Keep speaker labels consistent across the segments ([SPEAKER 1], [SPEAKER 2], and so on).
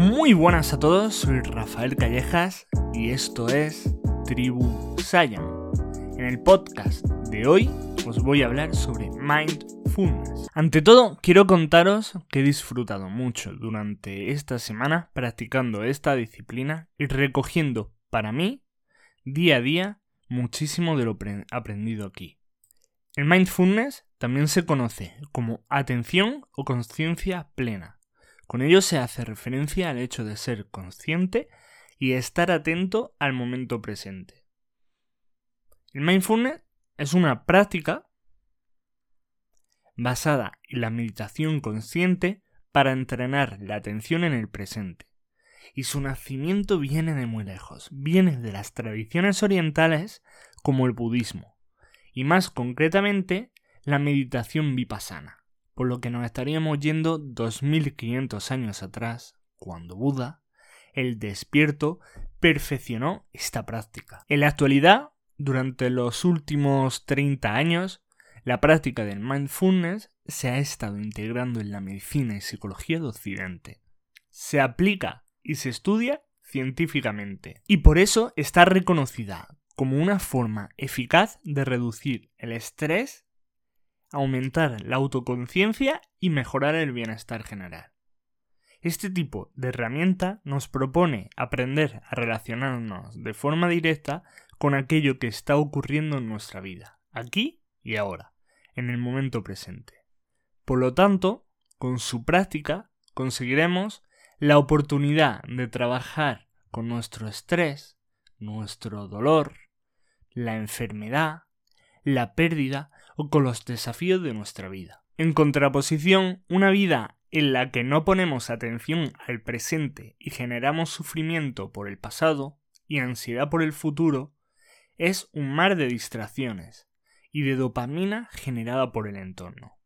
[SPEAKER 1] Muy buenas a todos, soy Rafael Callejas y esto es Tribu Saiyan. En el podcast de hoy os voy a hablar sobre mindfulness. Ante todo, quiero contaros que he disfrutado mucho durante esta semana practicando esta disciplina y recogiendo para mí, día a día, muchísimo de lo aprendido aquí. El mindfulness también se conoce como atención o conciencia plena. Con ello se hace referencia al hecho de ser consciente y estar atento al momento presente. El mindfulness es una práctica basada en la meditación consciente para entrenar la atención en el presente. Y su nacimiento viene de muy lejos, viene de las tradiciones orientales como el budismo, y más concretamente la meditación vipassana, por lo que nos estaríamos yendo 2500 años atrás, cuando Buda, el despierto, perfeccionó esta práctica. En la actualidad, durante los últimos 30 años, la práctica del mindfulness se ha estado integrando en la medicina y psicología de Occidente. Se aplica y se estudia científicamente, y por eso está reconocida como una forma eficaz de reducir el estrés, aumentar la autoconciencia y mejorar el bienestar general. Este tipo de herramienta nos propone aprender a relacionarnos de forma directa con aquello que está ocurriendo en nuestra vida, aquí y ahora, en el momento presente. Por lo tanto, con su práctica conseguiremos la oportunidad de trabajar con nuestro estrés, nuestro dolor, la enfermedad, la pérdida con los desafíos de nuestra vida. En contraposición, una vida en la que no ponemos atención al presente y generamos sufrimiento por el pasado y ansiedad por el futuro, es un mar de distracciones y de dopamina generada por el entorno.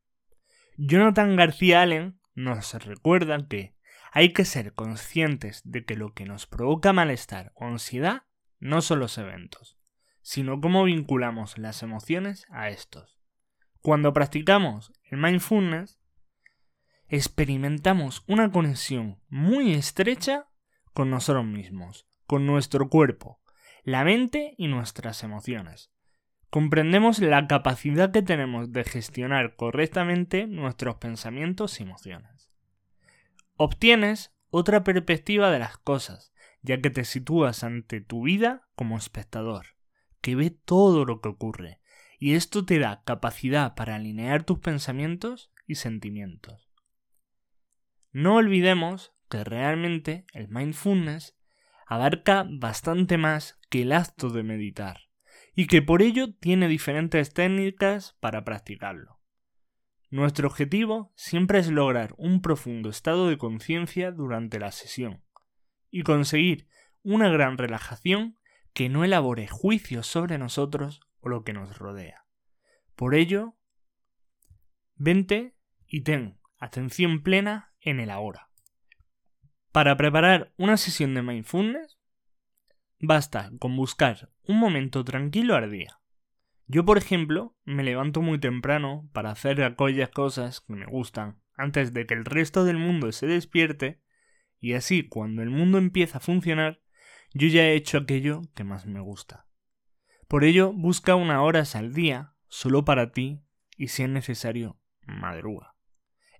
[SPEAKER 1] Jonathan García Allen nos recuerda que hay que ser conscientes de que lo que nos provoca malestar o ansiedad no son los eventos, sino cómo vinculamos las emociones a estos. Cuando practicamos el mindfulness, experimentamos una conexión muy estrecha con nosotros mismos, con nuestro cuerpo, la mente y nuestras emociones. Comprendemos la capacidad que tenemos de gestionar correctamente nuestros pensamientos y emociones. Obtienes otra perspectiva de las cosas, ya que te sitúas ante tu vida como espectador que ve todo lo que ocurre, y esto te da capacidad para alinear tus pensamientos y sentimientos. No olvidemos que realmente el mindfulness abarca bastante más que el acto de meditar, y que por ello tiene diferentes técnicas para practicarlo. Nuestro objetivo siempre es lograr un profundo estado de conciencia durante la sesión y conseguir una gran relajación que no elabore juicios sobre nosotros lo que nos rodea. Por ello, vente y ten atención plena en el ahora. Para preparar una sesión de mindfulness, basta con buscar un momento tranquilo al día. Yo, por ejemplo, me levanto muy temprano para hacer aquellas cosas que me gustan antes de que el resto del mundo se despierte y así cuando el mundo empieza a funcionar yo ya he hecho aquello que más me gusta. Por ello, busca una hora al día, solo para ti, y si es necesario, madruga.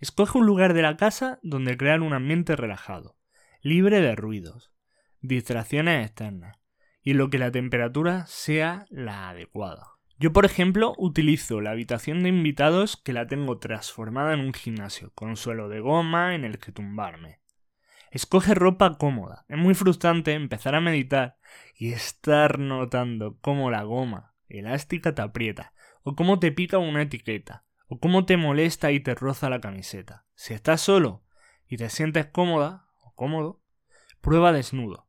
[SPEAKER 1] Escoge un lugar de la casa donde crear un ambiente relajado, libre de ruidos, distracciones externas, y en lo que la temperatura sea la adecuada. Yo, por ejemplo, utilizo la habitación de invitados que la tengo transformada en un gimnasio, con suelo de goma en el que tumbarme. Escoge ropa cómoda. Es muy frustrante empezar a meditar y estar notando cómo la goma elástica te aprieta, o cómo te pica una etiqueta, o cómo te molesta y te roza la camiseta. Si estás solo y te sientes cómoda o cómodo, prueba desnudo,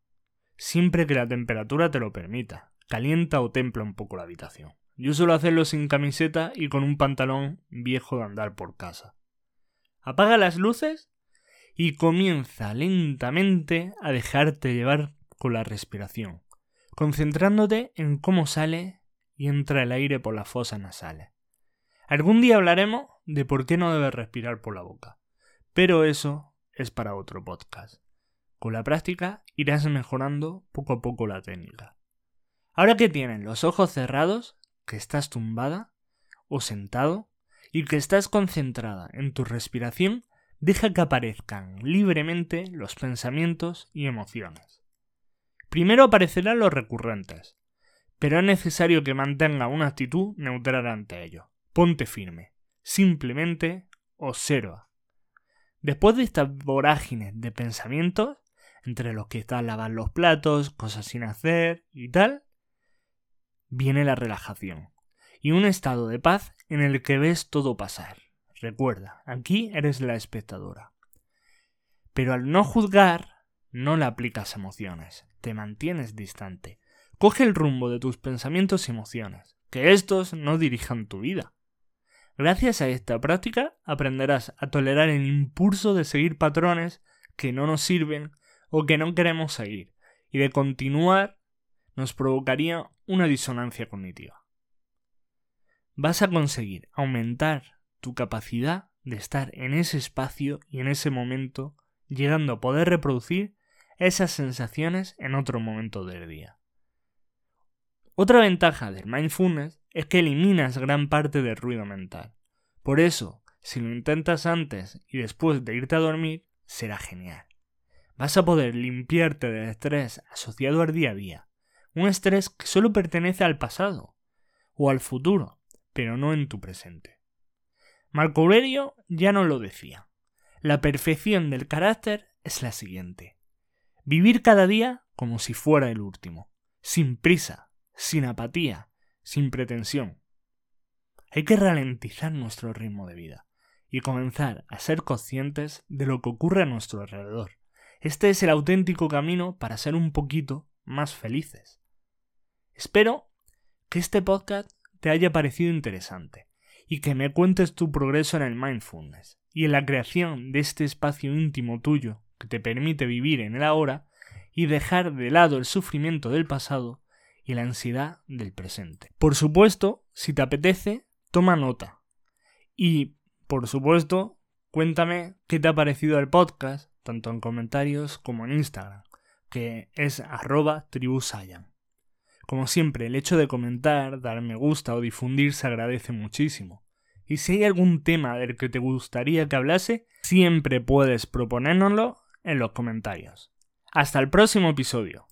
[SPEAKER 1] siempre que la temperatura te lo permita. Calienta o templa un poco la habitación. Yo suelo hacerlo sin camiseta y con un pantalón viejo de andar por casa. Apaga las luces y comienza lentamente a dejarte llevar con la respiración, concentrándote en cómo sale y entra el aire por las fosas nasales. Algún día hablaremos de por qué no debes respirar por la boca, pero eso es para otro podcast. Con la práctica irás mejorando poco a poco la técnica. Ahora que tienes los ojos cerrados, que estás tumbada o sentado y que estás concentrada en tu respiración, deja que aparezcan libremente los pensamientos y emociones. Primero aparecerán los recurrentes, pero es necesario que mantenga una actitud neutral ante ellos. Ponte firme, simplemente observa. Después de estas vorágines de pensamientos, entre los que están lavar los platos, cosas sin hacer y tal, viene la relajación y un estado de paz en el que ves todo pasar. Recuerda, aquí eres la espectadora. Pero al no juzgar, no le aplicas emociones, te mantienes distante. Coge el rumbo de tus pensamientos y emociones, que estos no dirijan tu vida. Gracias a esta práctica aprenderás a tolerar el impulso de seguir patrones que no nos sirven o que no queremos seguir, y de continuar nos provocaría una disonancia cognitiva. Vas a conseguir aumentar tu capacidad de estar en ese espacio y en ese momento, llegando a poder reproducir esas sensaciones en otro momento del día. Otra ventaja del mindfulness es que eliminas gran parte del ruido mental. Por eso, si lo intentas antes y después de irte a dormir, será genial. Vas a poder limpiarte del estrés asociado al día a día, un estrés que solo pertenece al pasado o al futuro, pero no en tu presente. Marco Aurelio ya no lo decía. La perfección del carácter es la siguiente. Vivir cada día como si fuera el último, sin prisa, sin apatía, sin pretensión. Hay que ralentizar nuestro ritmo de vida y comenzar a ser conscientes de lo que ocurre a nuestro alrededor. Este es el auténtico camino para ser un poquito más felices. Espero que este podcast te haya parecido interesante y que me cuentes tu progreso en el mindfulness y en la creación de este espacio íntimo tuyo que te permite vivir en el ahora y dejar de lado el sufrimiento del pasado y la ansiedad del presente. Por supuesto, si te apetece, toma nota. Y, por supuesto, cuéntame qué te ha parecido el podcast, tanto en comentarios como en Instagram, que es arroba tribusayan. Como siempre, el hecho de comentar, dar me gusta o difundir se agradece muchísimo. Y si hay algún tema del que te gustaría que hablase, siempre puedes proponérnoslo en los comentarios. Hasta el próximo episodio.